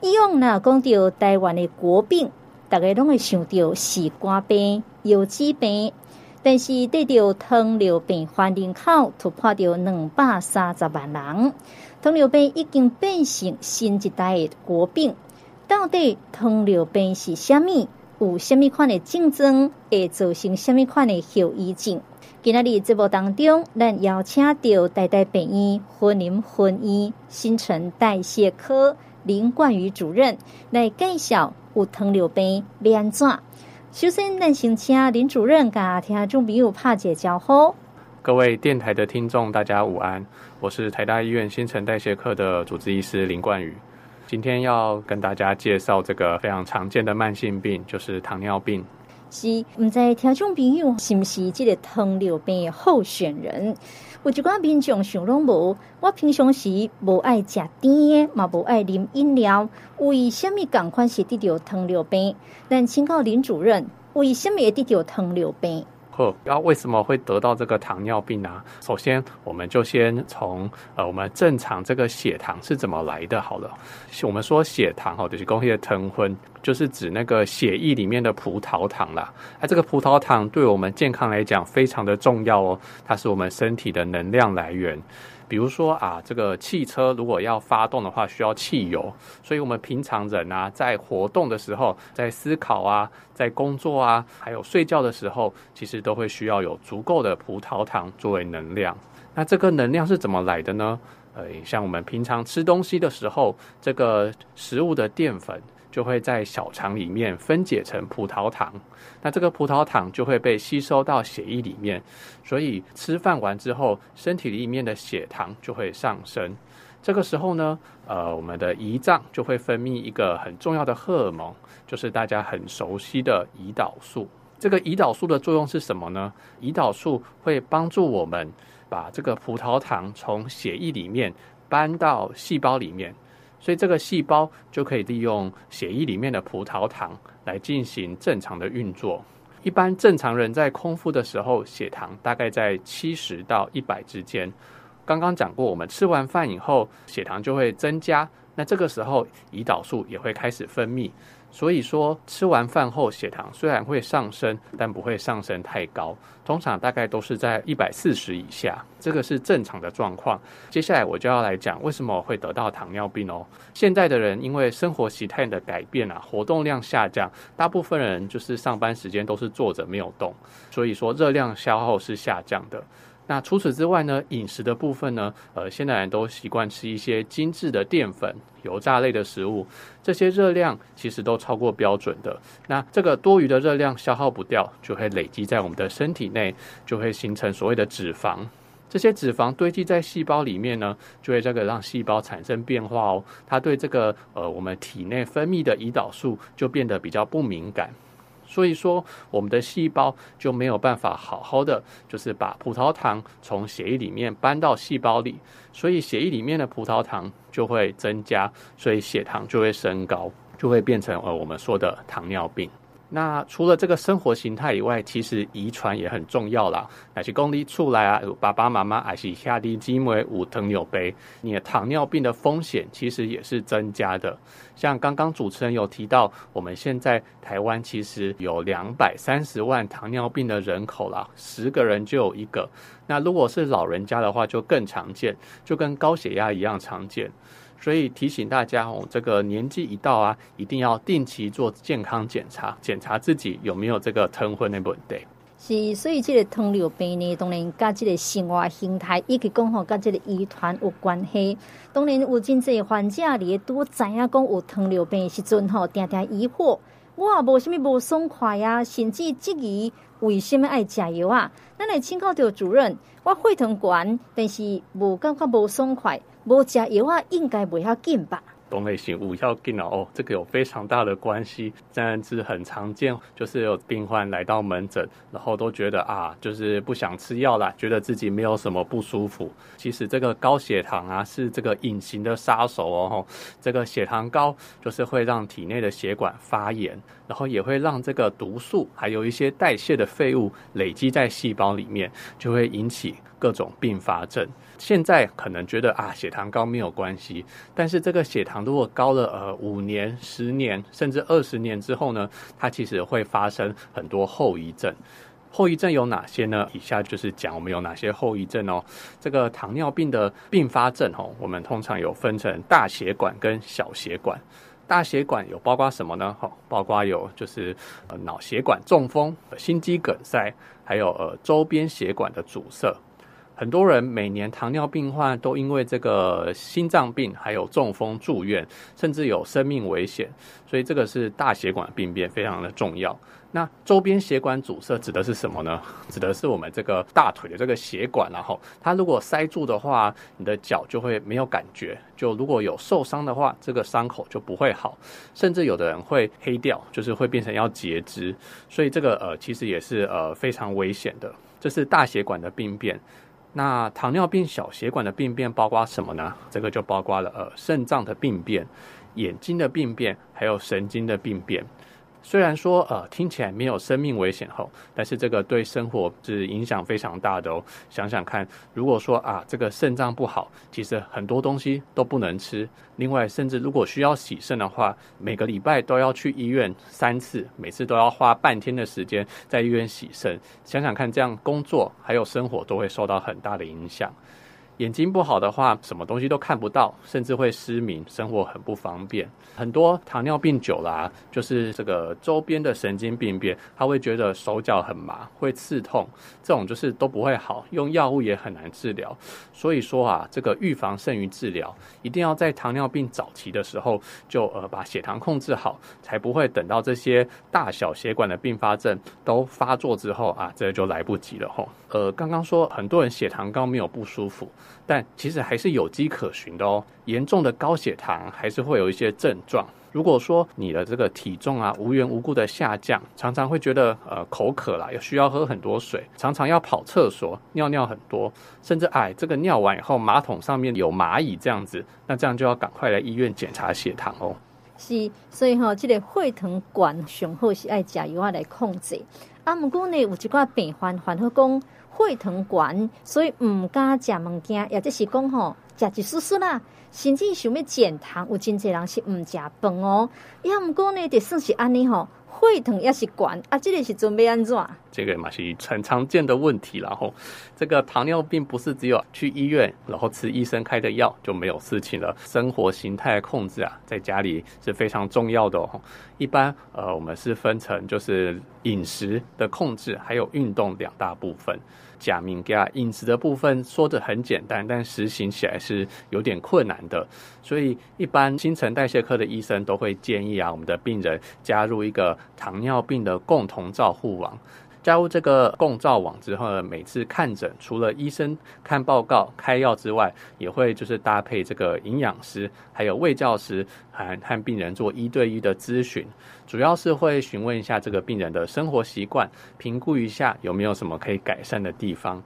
以往呢讲到台湾的国病，大家拢会想到是肝病、腰子病，但是得到糖尿病患人口突破到两百三十万人，糖尿病已经变成新一代的国病。到底糖尿病是虾米？有虾米款的症状？会造成虾米款的后遗症？今仔日节目当中，咱邀请到台大病院云林分院新陈代谢科林冠宇主任来介绍有糖尿病要安怎。首先，咱先请林主任甲听众朋友拍个招呼。各位电台的听众，大家午安，我是台大医院新陈代谢科的主治医师林冠宇。今天要跟大家介绍这个非常常见的慢性病，就是糖尿病。是，唔知听众朋友是不是这个糖尿病的候选人？有一寡民众想拢无，我平常时无爱食甜，嘛无爱啉饮料，为什么赶快是得着糖尿病？咱请教林主任，为什么会得着糖尿病？要为什么会得到这个糖尿病呢？首先，我们就先从呃，我们正常这个血糖是怎么来的好了。我们说血糖哈，就是工业的糖分，就是指那个血液里面的葡萄糖啦。那这个葡萄糖对我们健康来讲非常的重要哦，它是我们身体的能量来源。比如说啊，这个汽车如果要发动的话，需要汽油，所以我们平常人啊，在活动的时候，在思考啊，在工作啊，还有睡觉的时候，其实都会需要有足够的葡萄糖作为能量。那这个能量是怎么来的呢？呃，像我们平常吃东西的时候，这个食物的淀粉。就会在小肠里面分解成葡萄糖，那这个葡萄糖就会被吸收到血液里面，所以吃饭完之后，身体里面的血糖就会上升。这个时候呢，呃，我们的胰脏就会分泌一个很重要的荷尔蒙，就是大家很熟悉的胰岛素。这个胰岛素的作用是什么呢？胰岛素会帮助我们把这个葡萄糖从血液里面搬到细胞里面。所以这个细胞就可以利用血液里面的葡萄糖来进行正常的运作。一般正常人在空腹的时候，血糖大概在七十到一百之间。刚刚讲过，我们吃完饭以后，血糖就会增加，那这个时候胰岛素也会开始分泌。所以说，吃完饭后血糖虽然会上升，但不会上升太高，通常大概都是在一百四十以下，这个是正常的状况。接下来我就要来讲为什么会得到糖尿病哦。现在的人因为生活习态的改变啊，活动量下降，大部分人就是上班时间都是坐着没有动，所以说热量消耗是下降的。那除此之外呢，饮食的部分呢，呃，现代人都习惯吃一些精致的淀粉、油炸类的食物，这些热量其实都超过标准的。那这个多余的热量消耗不掉，就会累积在我们的身体内，就会形成所谓的脂肪。这些脂肪堆积在细胞里面呢，就会这个让细胞产生变化哦。它对这个呃我们体内分泌的胰岛素就变得比较不敏感。所以说，我们的细胞就没有办法好好的，就是把葡萄糖从血液里面搬到细胞里，所以血液里面的葡萄糖就会增加，所以血糖就会升高，就会变成呃我们说的糖尿病。那除了这个生活形态以外，其实遗传也很重要啦。那些公立出来啊，有爸爸妈妈还是下地基因为无糖尿病，你的糖尿病的风险其实也是增加的。像刚刚主持人有提到，我们现在台湾其实有两百三十万糖尿病的人口啦，十个人就有一个。那如果是老人家的话，就更常见，就跟高血压一样常见。所以提醒大家哦，这个年纪一到啊，一定要定期做健康检查，检查自己有没有这个糖分的问题。是，所以这个糖尿病呢，当然跟这个生活形态，以及讲吼跟这个遗传有关系。当然有真济患者里都知影讲有糖尿病的时阵吼，定定疑惑，我也无什么无爽快啊，甚至质疑为什么爱食药啊？咱来请教着主任，我血糖悬，但是无感觉无爽快。无食药啊，应该不要紧吧？懂类型五要紧哦，这个有非常大的关系，这样子很常见，就是有病患来到门诊，然后都觉得啊，就是不想吃药了，觉得自己没有什么不舒服。其实这个高血糖啊，是这个隐形的杀手哦。这个血糖高就是会让体内的血管发炎，然后也会让这个毒素还有一些代谢的废物累积在细胞里面，就会引起各种并发症。现在可能觉得啊，血糖高没有关系，但是这个血糖如果高了呃五年、十年甚至二十年之后呢，它其实会发生很多后遗症。后遗症有哪些呢？以下就是讲我们有哪些后遗症哦。这个糖尿病的并发症哦，我们通常有分成大血管跟小血管。大血管有包括什么呢？哈，包括有就是呃脑血管中风、心肌梗塞，还有呃周边血管的阻塞。很多人每年糖尿病患都因为这个心脏病还有中风住院，甚至有生命危险。所以这个是大血管病变，非常的重要。那周边血管阻塞指的是什么呢？指的是我们这个大腿的这个血管，然后它如果塞住的话，你的脚就会没有感觉。就如果有受伤的话，这个伤口就不会好，甚至有的人会黑掉，就是会变成要截肢。所以这个呃其实也是呃非常危险的。这是大血管的病变。那糖尿病小血管的病变包括什么呢？这个就包括了呃肾脏的病变、眼睛的病变，还有神经的病变。虽然说呃听起来没有生命危险哦，但是这个对生活是影响非常大的哦。想想看，如果说啊这个肾脏不好，其实很多东西都不能吃。另外，甚至如果需要洗肾的话，每个礼拜都要去医院三次，每次都要花半天的时间在医院洗肾。想想看，这样工作还有生活都会受到很大的影响。眼睛不好的话，什么东西都看不到，甚至会失明，生活很不方便。很多糖尿病久了，就是这个周边的神经病变，他会觉得手脚很麻，会刺痛，这种就是都不会好，用药物也很难治疗。所以说啊，这个预防胜于治疗，一定要在糖尿病早期的时候就呃把血糖控制好，才不会等到这些大小血管的并发症都发作之后啊，这就来不及了吼。呃，刚刚说很多人血糖高没有不舒服。但其实还是有迹可循的哦。严重的高血糖还是会有一些症状。如果说你的这个体重啊无缘无故的下降，常常会觉得呃口渴啦，又需要喝很多水，常常要跑厕所尿尿很多，甚至哎这个尿完以后马桶上面有蚂蚁这样子，那这样就要赶快来医院检查血糖哦。是，所以哈、哦，这个血糖管上好是爱加油啊来控制。啊，不过呢有一寡病患患好讲。血糖悬，所以唔敢食物件，也就是讲吼，食一丝丝啦，甚至想要减糖，有真济人是唔食饭哦。也毋过呢，就算是安尼吼。血糖也是悬啊，这个是准备安怎？这个嘛是很常见的问题，然后这个糖尿病不是只有去医院，然后吃医生开的药就没有事情了。生活形态控制啊，在家里是非常重要的哦。一般呃，我们是分成就是饮食的控制，还有运动两大部分。假名加饮食的部分说的很简单，但实行起来是有点困难的。所以一般新陈代谢科的医生都会建议啊，我们的病人加入一个糖尿病的共同照护网。加入这个共照网之后呢，每次看诊除了医生看报告开药之外，也会就是搭配这个营养师还有卫教师，和和病人做一对一的咨询，主要是会询问一下这个病人的生活习惯，评估一下有没有什么可以改善的地方。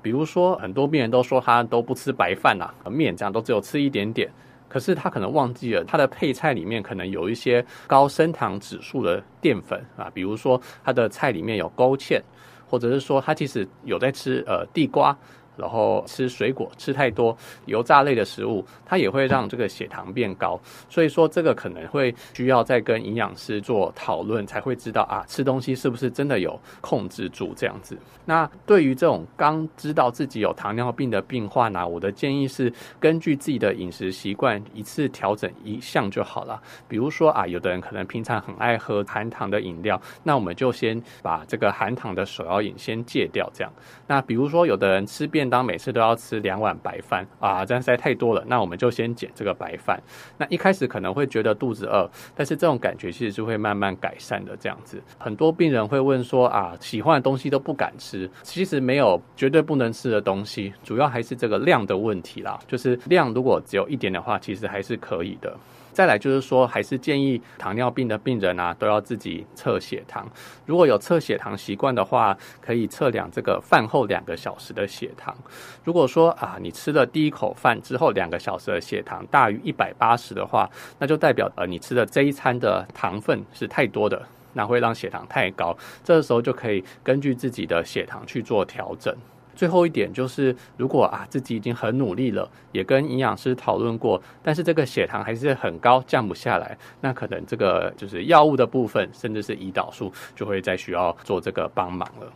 比如说，很多病人都说他都不吃白饭呐，面这样都只有吃一点点。可是他可能忘记了，他的配菜里面可能有一些高升糖指数的淀粉啊，比如说他的菜里面有勾芡，或者是说他其实有在吃呃地瓜。然后吃水果吃太多油炸类的食物，它也会让这个血糖变高。所以说这个可能会需要再跟营养师做讨论，才会知道啊，吃东西是不是真的有控制住这样子。那对于这种刚知道自己有糖尿病的病患呢，我的建议是根据自己的饮食习惯一次调整一项就好了。比如说啊，有的人可能平常很爱喝含糖的饮料，那我们就先把这个含糖的手摇饮先戒掉。这样，那比如说有的人吃便当每次都要吃两碗白饭啊，这样实在太多了。那我们就先减这个白饭。那一开始可能会觉得肚子饿，但是这种感觉其实是会慢慢改善的。这样子，很多病人会问说啊，喜欢的东西都不敢吃。其实没有绝对不能吃的东西，主要还是这个量的问题啦。就是量如果只有一点的话，其实还是可以的。再来就是说，还是建议糖尿病的病人啊，都要自己测血糖。如果有测血糖习惯的话，可以测量这个饭后两个小时的血糖。如果说啊，你吃了第一口饭之后两个小时的血糖大于一百八十的话，那就代表呃你吃的这一餐的糖分是太多的，那会让血糖太高。这个时候就可以根据自己的血糖去做调整。最后一点就是，如果啊自己已经很努力了，也跟营养师讨论过，但是这个血糖还是很高，降不下来，那可能这个就是药物的部分，甚至是胰岛素，就会再需要做这个帮忙了。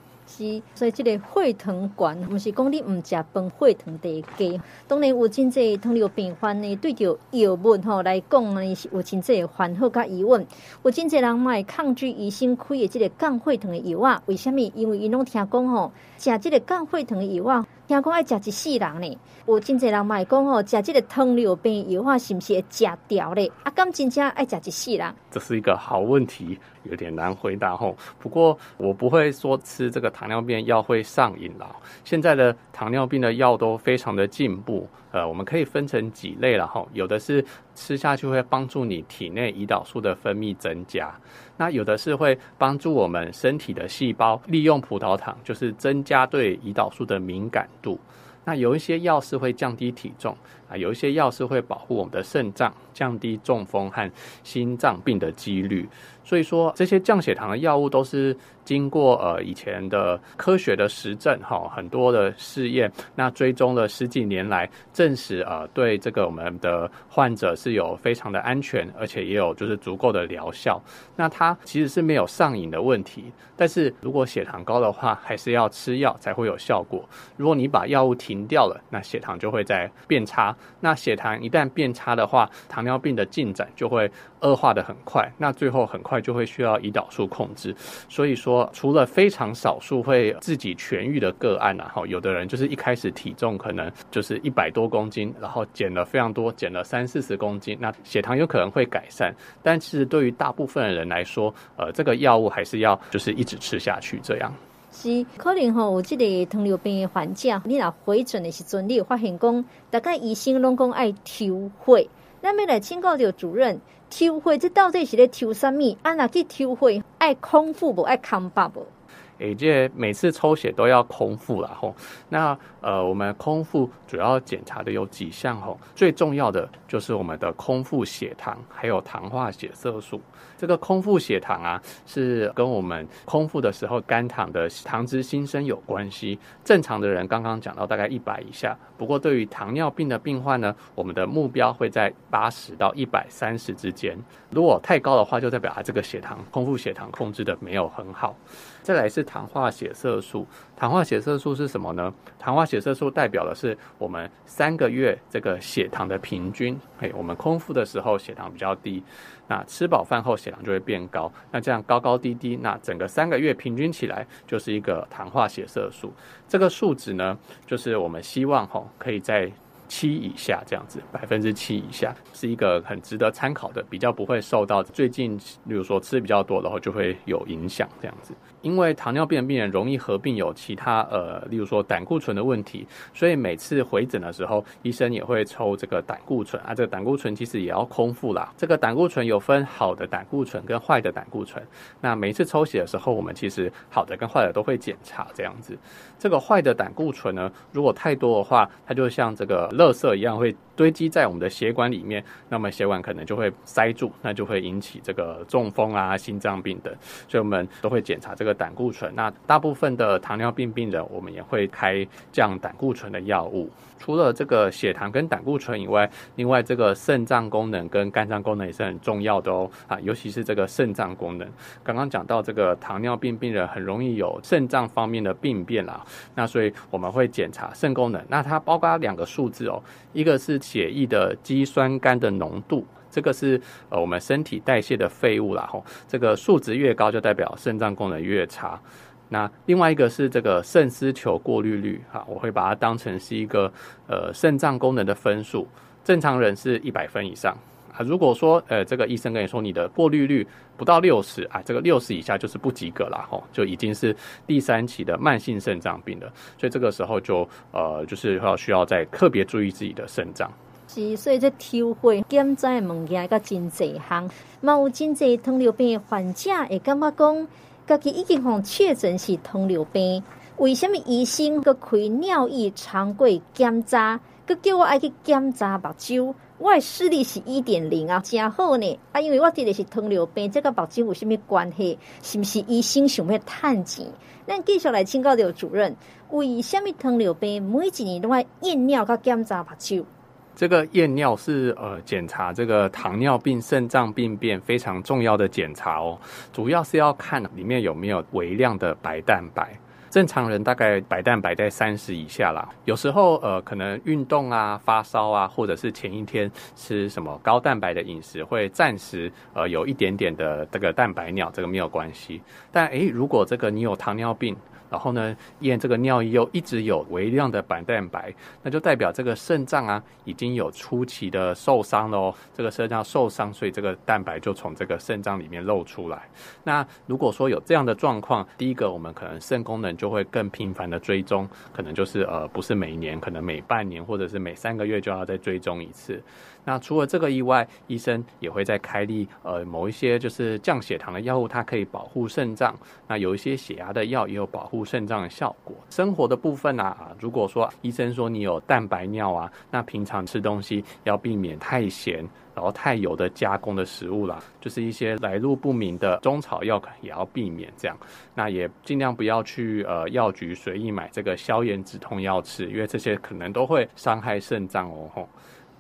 所以这个血糖管，不是讲你唔食饭，血糖低低。当然有真济糖尿病患呢，对着药物吼来讲呢，是有真济烦恼甲疑问。有真济人买抗拒医生开的这个降血糖的药啊？为什么？因为伊拢听讲吼，食这个降血糖的药啊，听讲爱食一世人呢。有真济人买讲吼，食这个糖尿病药啊，是不是会食掉咧？啊，敢真正爱食一世人？这是一个好问题。有点难回答吼，不过我不会说吃这个糖尿病药会上瘾了。现在的糖尿病的药都非常的进步，呃，我们可以分成几类了吼。有的是吃下去会帮助你体内胰岛素的分泌增加，那有的是会帮助我们身体的细胞利用葡萄糖，就是增加对胰岛素的敏感度。那有一些药是会降低体重啊，有一些药是会保护我们的肾脏，降低中风和心脏病的几率。所以说，这些降血糖的药物都是经过呃以前的科学的实证哈，很多的试验，那追踪了十几年来，证实呃对这个我们的患者是有非常的安全，而且也有就是足够的疗效。那它其实是没有上瘾的问题，但是如果血糖高的话，还是要吃药才会有效果。如果你把药物停掉了，那血糖就会再变差。那血糖一旦变差的话，糖尿病的进展就会恶化得很快。那最后很快。就会需要胰岛素控制，所以说除了非常少数会自己痊愈的个案啊，哈，有的人就是一开始体重可能就是一百多公斤，然后减了非常多，减了三四十公斤，那血糖有可能会改善，但其实对于大部分的人来说，呃，这个药物还是要就是一直吃下去，这样。是可能吼，有这个糖尿病的患者，你若回诊的时阵，你有发现讲，大概医生拢讲爱抽血，那么来请教着主任。抽血这到底是咧抽什么？啊，那去抽血爱空腹不爱空腹不？诶，这每次抽血都要空腹啦吼。那呃，我们空腹主要检查的有几项吼，最重要的就是我们的空腹血糖，还有糖化血色素。这个空腹血糖啊，是跟我们空腹的时候肝糖的糖脂新生有关系。正常的人刚刚讲到大概一百以下，不过对于糖尿病的病患呢，我们的目标会在八十到一百三十之间。如果太高的话，就代表啊这个血糖空腹血糖控制的没有很好。再来是糖化血色素，糖化血色素是什么呢？糖化血色素代表的是我们三个月这个血糖的平均。嘿，我们空腹的时候血糖比较低，那吃饱饭后血糖就会变高。那这样高高低低，那整个三个月平均起来就是一个糖化血色素。这个数值呢，就是我们希望吼可以在。七以下这样子，百分之七以下是一个很值得参考的，比较不会受到最近，例如说吃比较多，然后就会有影响这样子。因为糖尿病的病人容易合并有其他呃，例如说胆固醇的问题，所以每次回诊的时候，医生也会抽这个胆固醇啊。这个胆固醇其实也要空腹啦。这个胆固醇有分好的胆固醇跟坏的胆固醇。那每次抽血的时候，我们其实好的跟坏的都会检查这样子。这个坏的胆固醇呢，如果太多的话，它就像这个垃圾一样会堆积在我们的血管里面，那么血管可能就会塞住，那就会引起这个中风啊、心脏病等。所以我们都会检查这个胆固醇。那大部分的糖尿病病人，我们也会开降胆固醇的药物。除了这个血糖跟胆固醇以外，另外这个肾脏功能跟肝脏功能也是很重要的哦。啊，尤其是这个肾脏功能。刚刚讲到这个糖尿病病人很容易有肾脏方面的病变啦。那所以我们会检查肾功能，那它包括两个数字哦，一个是血液的肌酸酐的浓度，这个是呃我们身体代谢的废物啦吼，这个数值越高就代表肾脏功能越差。那另外一个是这个肾丝球过滤率哈，我会把它当成是一个呃肾脏功能的分数，正常人是一百分以上。啊，如果说呃，这个医生跟你说你的过滤率不到六十啊，这个六十以下就是不及格了吼，就已经是第三期的慢性肾脏病了，所以这个时候就呃，就是要需要再特别注意自己的肾脏。是，所以这抽血检查的物件个真侪项，嘛有真侪糖尿病患者会感觉讲，家己已经互确诊是糖尿病，为什么医生阁开尿液常规检查，阁叫我爱去检查目睭？我的视力是一点零啊，真好呢。啊，因为我得的是糖尿病，这个目睭有什么关系？是不是医生想要趁钱？咱继续来请教刘主任，为什么糖尿病每一年都要验尿和检查目睭？这个验尿是呃检查这个糖尿病肾脏病变非常重要的检查哦，主要是要看里面有没有微量的白蛋白。正常人大概白蛋白在三十以下啦，有时候呃可能运动啊、发烧啊，或者是前一天吃什么高蛋白的饮食，会暂时呃有一点点的这个蛋白尿，这个没有关系。但诶，如果这个你有糖尿病，然后呢，验这个尿液又一直有微量的白蛋白，那就代表这个肾脏啊已经有初期的受伤了哦。这个肾脏受伤，所以这个蛋白就从这个肾脏里面漏出来。那如果说有这样的状况，第一个我们可能肾功能就会更频繁的追踪，可能就是呃不是每年，可能每半年或者是每三个月就要再追踪一次。那除了这个以外，医生也会再开立呃某一些就是降血糖的药物，它可以保护肾脏。那有一些血压的药也有保护肾脏的效果。生活的部分啊，如果说医生说你有蛋白尿啊，那平常吃东西要避免太咸，然后太油的加工的食物啦，就是一些来路不明的中草药也要避免这样。那也尽量不要去呃药局随意买这个消炎止痛药吃，因为这些可能都会伤害肾脏哦。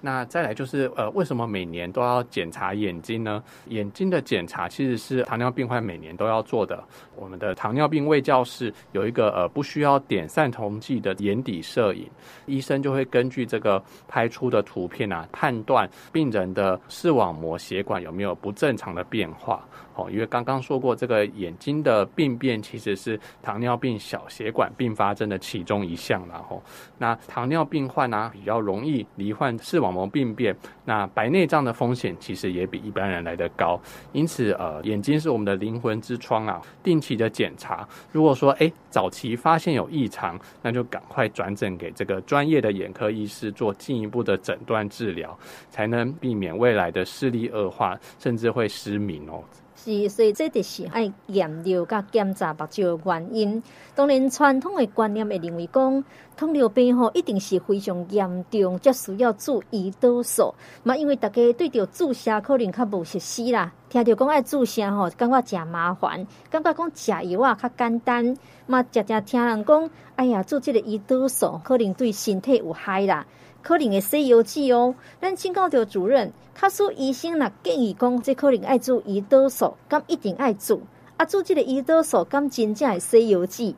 那再来就是，呃，为什么每年都要检查眼睛呢？眼睛的检查其实是糖尿病患每年都要做的。我们的糖尿病卫教室有一个呃不需要点散瞳剂的眼底摄影，医生就会根据这个拍出的图片啊，判断病人的视网膜血管有没有不正常的变化。因为刚刚说过，这个眼睛的病变其实是糖尿病小血管并发症的其中一项，然后那糖尿病患呢，比较容易罹患视网膜病变，那白内障的风险其实也比一般人来得高。因此，呃，眼睛是我们的灵魂之窗啊，定期的检查，如果说哎早期发现有异常，那就赶快转诊给这个专业的眼科医师做进一步的诊断治疗，才能避免未来的视力恶化，甚至会失明哦。是，所以这就是爱验尿甲检查目睭的原因。当然，传统的观念会认为讲，糖尿病吼一定是非常严重，才需要注胰岛素。嘛，因为大家对着注射可能较无熟悉啦，听着讲爱注射吼，感觉真麻烦，感觉讲食药啊较简单。嘛，常常听人讲，哎呀，注这个胰岛素可能对身体有害啦。可能会西游记哦，咱请教着主任，他说医生若建议讲，这可能爱做胰岛素，咁一定爱做，啊，做这个胰岛素，咁真正系西游记。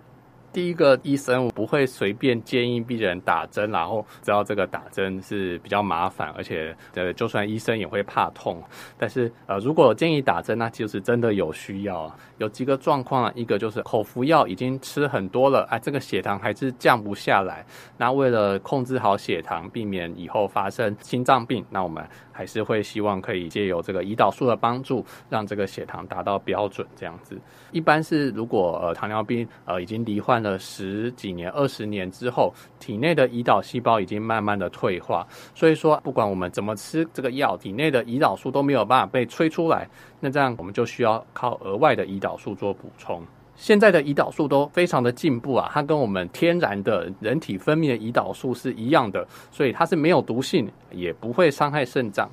第一个医生不会随便建议病人打针，然后知道这个打针是比较麻烦，而且呃，就算医生也会怕痛。但是呃，如果建议打针，那就是真的有需要。有几个状况，一个就是口服药已经吃很多了，哎，这个血糖还是降不下来。那为了控制好血糖，避免以后发生心脏病，那我们还是会希望可以借由这个胰岛素的帮助，让这个血糖达到标准这样子。一般是如果呃糖尿病呃已经罹患了十几年、二十年之后，体内的胰岛细胞已经慢慢的退化，所以说不管我们怎么吃这个药，体内的胰岛素都没有办法被催出来，那这样我们就需要靠额外的胰岛素做补充。现在的胰岛素都非常的进步啊，它跟我们天然的人体分泌的胰岛素是一样的，所以它是没有毒性，也不会伤害肾脏。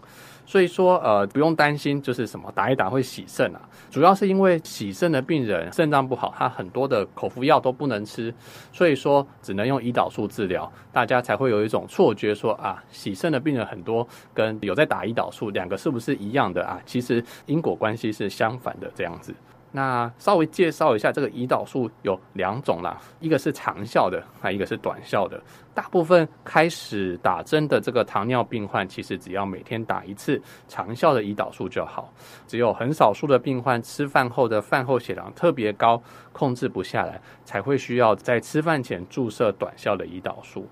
所以说，呃，不用担心，就是什么打一打会洗肾啊。主要是因为洗肾的病人肾脏不好，他很多的口服药都不能吃，所以说只能用胰岛素治疗。大家才会有一种错觉说，啊，洗肾的病人很多跟有在打胰岛素两个是不是一样的啊？其实因果关系是相反的，这样子。那稍微介绍一下，这个胰岛素有两种啦，一个是长效的，还一个是短效的。大部分开始打针的这个糖尿病患，其实只要每天打一次长效的胰岛素就好。只有很少数的病患吃饭后的饭后血糖特别高，控制不下来，才会需要在吃饭前注射短效的胰岛素。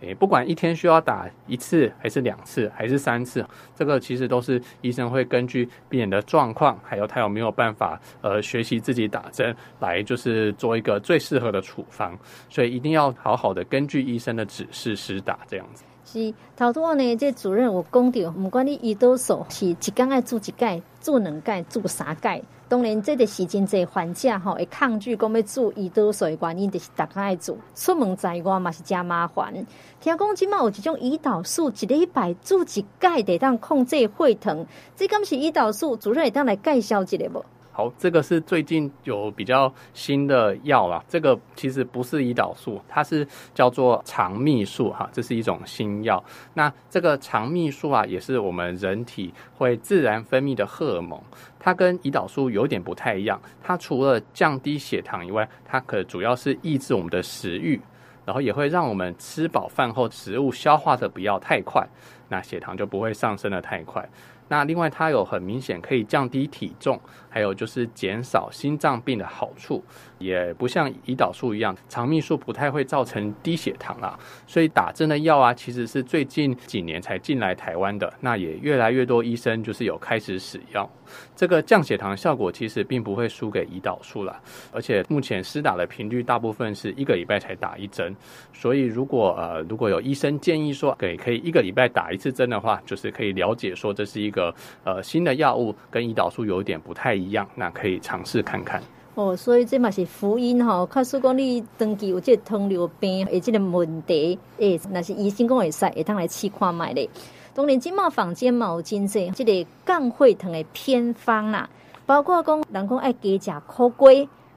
诶，不管一天需要打一次还是两次还是三次，这个其实都是医生会根据病人的状况，还有他有没有办法呃学习自己打针，来就是做一个最适合的处方。所以一定要好好的根据医生的指示施打这样子。是头拄呢，这主任有讲到，不管你胰岛素是一天爱煮一盖、煮两盖、煮三盖，当然这个时间这患者吼会抗拒讲要做胰岛素的原因，就是逐天爱做，出门在外嘛是真麻烦。听讲今嘛有一种胰岛素，一礼拜做一盖，得当控制血糖，这敢是胰岛素？主任会当来介绍一下无？好，这个是最近有比较新的药啦。这个其实不是胰岛素，它是叫做肠泌素哈，这是一种新药。那这个肠泌素啊，也是我们人体会自然分泌的荷尔蒙。它跟胰岛素有点不太一样，它除了降低血糖以外，它可主要是抑制我们的食欲，然后也会让我们吃饱饭后食物消化的不要太快，那血糖就不会上升的太快。那另外，它有很明显可以降低体重，还有就是减少心脏病的好处，也不像胰岛素一样，肠泌素不太会造成低血糖啊。所以打针的药啊，其实是最近几年才进来台湾的，那也越来越多医生就是有开始使用。这个降血糖效果其实并不会输给胰岛素啦，而且目前施打的频率大部分是一个礼拜才打一针，所以如果呃如果有医生建议说给可以一个礼拜打一一次针的话，就是可以了解说这是一个呃新的药物，跟胰岛素有一点不太一样，那可以尝试看看。哦，所以这嘛是福音哈，假使讲你长期有这个糖尿病的这个问题，诶，那是医生讲会使，会当来试看卖咧。当然，今嘛坊间嘛有真济，这个降血糖的偏方啦，包括讲人讲爱加食苦瓜，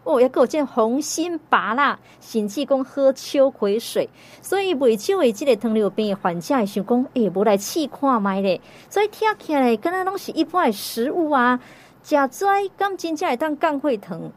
哦，也有这红心芭啦，甚至讲喝秋葵水。所以未少的这个糖尿病的患者会想讲，诶，无来试看卖咧。所以听起来，敢若拢是一般的食物啊，食跩，敢真正会当降血糖。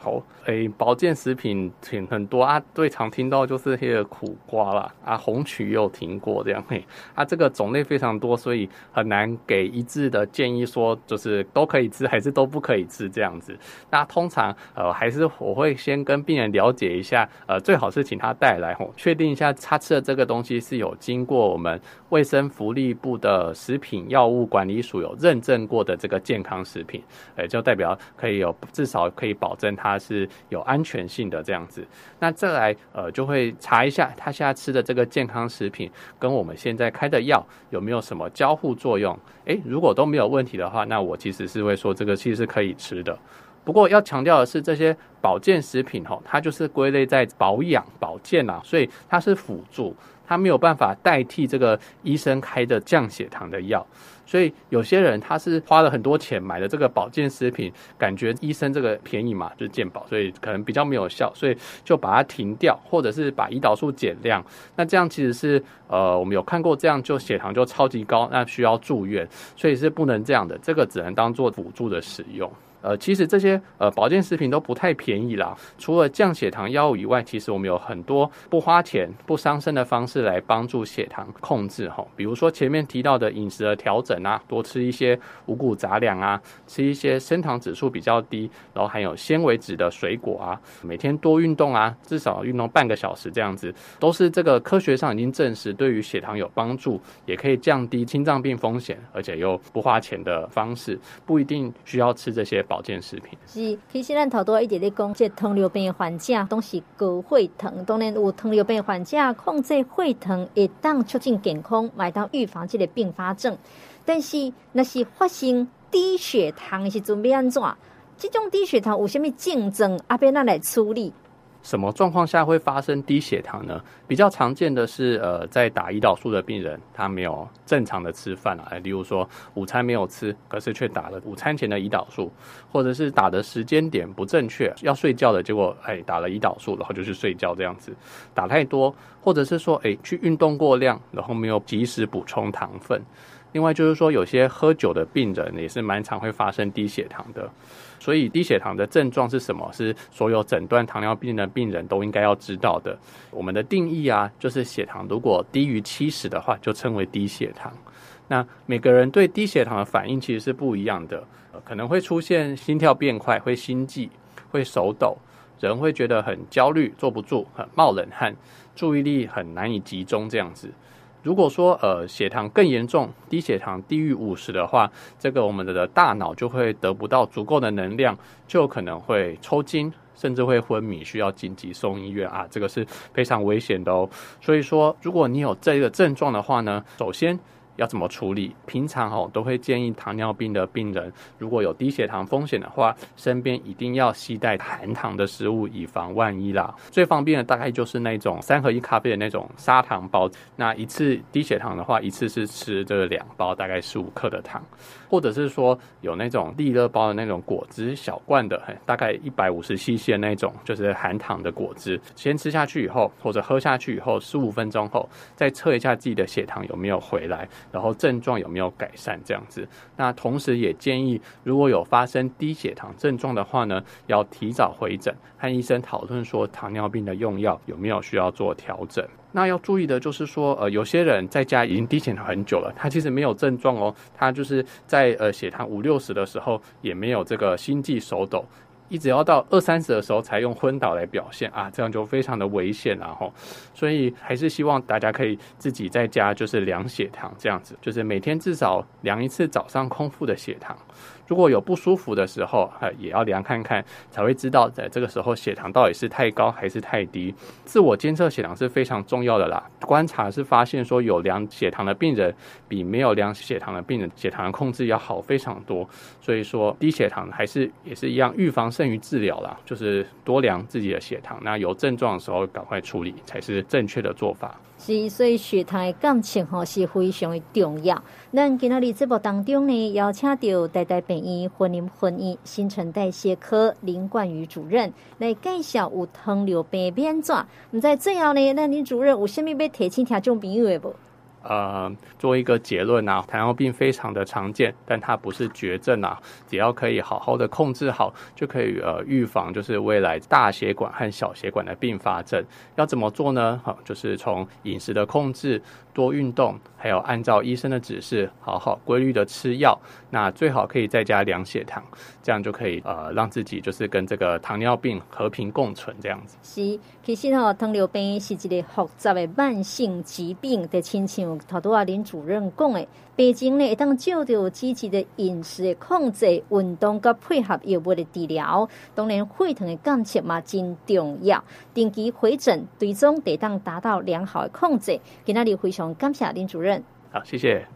好，诶，保健食品挺很多啊，最常听到就是那个苦瓜啦，啊，红曲也有听过这样，嘿，啊，这个种类非常多，所以很难给一致的建议，说就是都可以吃还是都不可以吃这样子。那通常呃，还是我会先跟病人了解一下，呃，最好是请他带来吼，确定一下他吃的这个东西是有经过我们卫生福利部的食品药物管理署有认证过的这个健康食品，诶，就代表可以有至少可以保证他。它是有安全性的这样子，那再来呃就会查一下他现在吃的这个健康食品跟我们现在开的药有没有什么交互作用？诶，如果都没有问题的话，那我其实是会说这个其实是可以吃的。不过要强调的是，这些保健食品吼，它就是归类在保养保健啊，所以它是辅助。他没有办法代替这个医生开的降血糖的药，所以有些人他是花了很多钱买的这个保健食品，感觉医生这个便宜嘛，就是健保，所以可能比较没有效，所以就把它停掉，或者是把胰岛素减量。那这样其实是呃，我们有看过这样就血糖就超级高，那需要住院，所以是不能这样的，这个只能当做辅助的使用。呃，其实这些呃保健食品都不太便宜啦。除了降血糖药物以外，其实我们有很多不花钱、不伤身的方式来帮助血糖控制哈。比如说前面提到的饮食的调整啊，多吃一些五谷杂粮啊，吃一些升糖指数比较低，然后含有纤维质的水果啊，每天多运动啊，至少运动半个小时这样子，都是这个科学上已经证实对于血糖有帮助，也可以降低心脏病风险，而且又不花钱的方式，不一定需要吃这些。保保健食品是，其实咱头多一直在讲，即糖尿病患者都是高血糖，当然有糖尿病患者控制血糖，会当促进健康，买当预防即个并发症。但是那是发生低血糖是准备安怎？这种低血糖有什么症状？阿边那来处理？什么状况下会发生低血糖呢？比较常见的是，呃，在打胰岛素的病人，他没有正常的吃饭啊，例如说午餐没有吃，可是却打了午餐前的胰岛素，或者是打的时间点不正确，要睡觉的结果，哎，打了胰岛素，然后就去睡觉这样子，打太多，或者是说，哎，去运动过量，然后没有及时补充糖分。另外就是说，有些喝酒的病人也是蛮常会发生低血糖的。所以低血糖的症状是什么？是所有诊断糖尿病的病人都应该要知道的。我们的定义啊，就是血糖如果低于七十的话，就称为低血糖。那每个人对低血糖的反应其实是不一样的，可能会出现心跳变快、会心悸、会手抖，人会觉得很焦虑、坐不住、很冒冷汗、注意力很难以集中这样子。如果说呃血糖更严重，低血糖低于五十的话，这个我们的大脑就会得不到足够的能量，就可能会抽筋，甚至会昏迷，需要紧急送医院啊，这个是非常危险的哦。所以说，如果你有这个症状的话呢，首先。要怎么处理？平常哦都会建议糖尿病的病人，如果有低血糖风险的话，身边一定要携带含糖的食物，以防万一啦。最方便的大概就是那种三合一咖啡的那种砂糖包，那一次低血糖的话，一次是吃这两包，大概十五克的糖，或者是说有那种利乐包的那种果汁小罐的，大概一百五十 CC 的那种，就是含糖的果汁，先吃下去以后，或者喝下去以后，十五分钟后再测一下自己的血糖有没有回来。然后症状有没有改善？这样子，那同时也建议，如果有发生低血糖症状的话呢，要提早回诊，和医生讨论说糖尿病的用药有没有需要做调整。那要注意的就是说，呃，有些人在家已经低血糖很久了，他其实没有症状哦，他就是在呃血糖五六十的时候也没有这个心悸手抖。一直要到二三十的时候才用昏倒来表现啊，这样就非常的危险了哈。所以还是希望大家可以自己在家就是量血糖，这样子就是每天至少量一次早上空腹的血糖。如果有不舒服的时候，呃，也要量看看，才会知道在这个时候血糖到底是太高还是太低。自我监测血糖是非常重要的啦。观察是发现说，有量血糖的病人比没有量血糖的病人血糖控制要好非常多。所以说，低血糖还是也是一样，预防胜于治疗啦，就是多量自己的血糖。那有症状的时候赶快处理才是正确的做法。是，所以血糖的感测吼是非常的重要。咱今仔日节目当中呢，邀请到台大病院婚姻婚姻新陈代谢科林冠宇主任来介绍有糖尿病变怎。唔在最后呢，那林主任有虾米要提醒听众朋友的不？呃，做一个结论啊，糖尿病非常的常见，但它不是绝症啊。只要可以好好的控制好，就可以呃预防就是未来大血管和小血管的并发症。要怎么做呢？好，就是从饮食的控制。多运动，还有按照医生的指示，好好规律的吃药。那最好可以在家量血糖，这样就可以呃让自己就是跟这个糖尿病和平共存这样子。是，其实哦，糖尿病是一个复杂的慢性疾病，的亲像头拄啊林主任讲的，病情呢会当照着积极的饮食控制、运动佮配合药物的治疗。当然，血糖的监测嘛真重要，定期回诊，最终得当达到良好的控制。今仔日非常。感谢林主任。好，谢谢。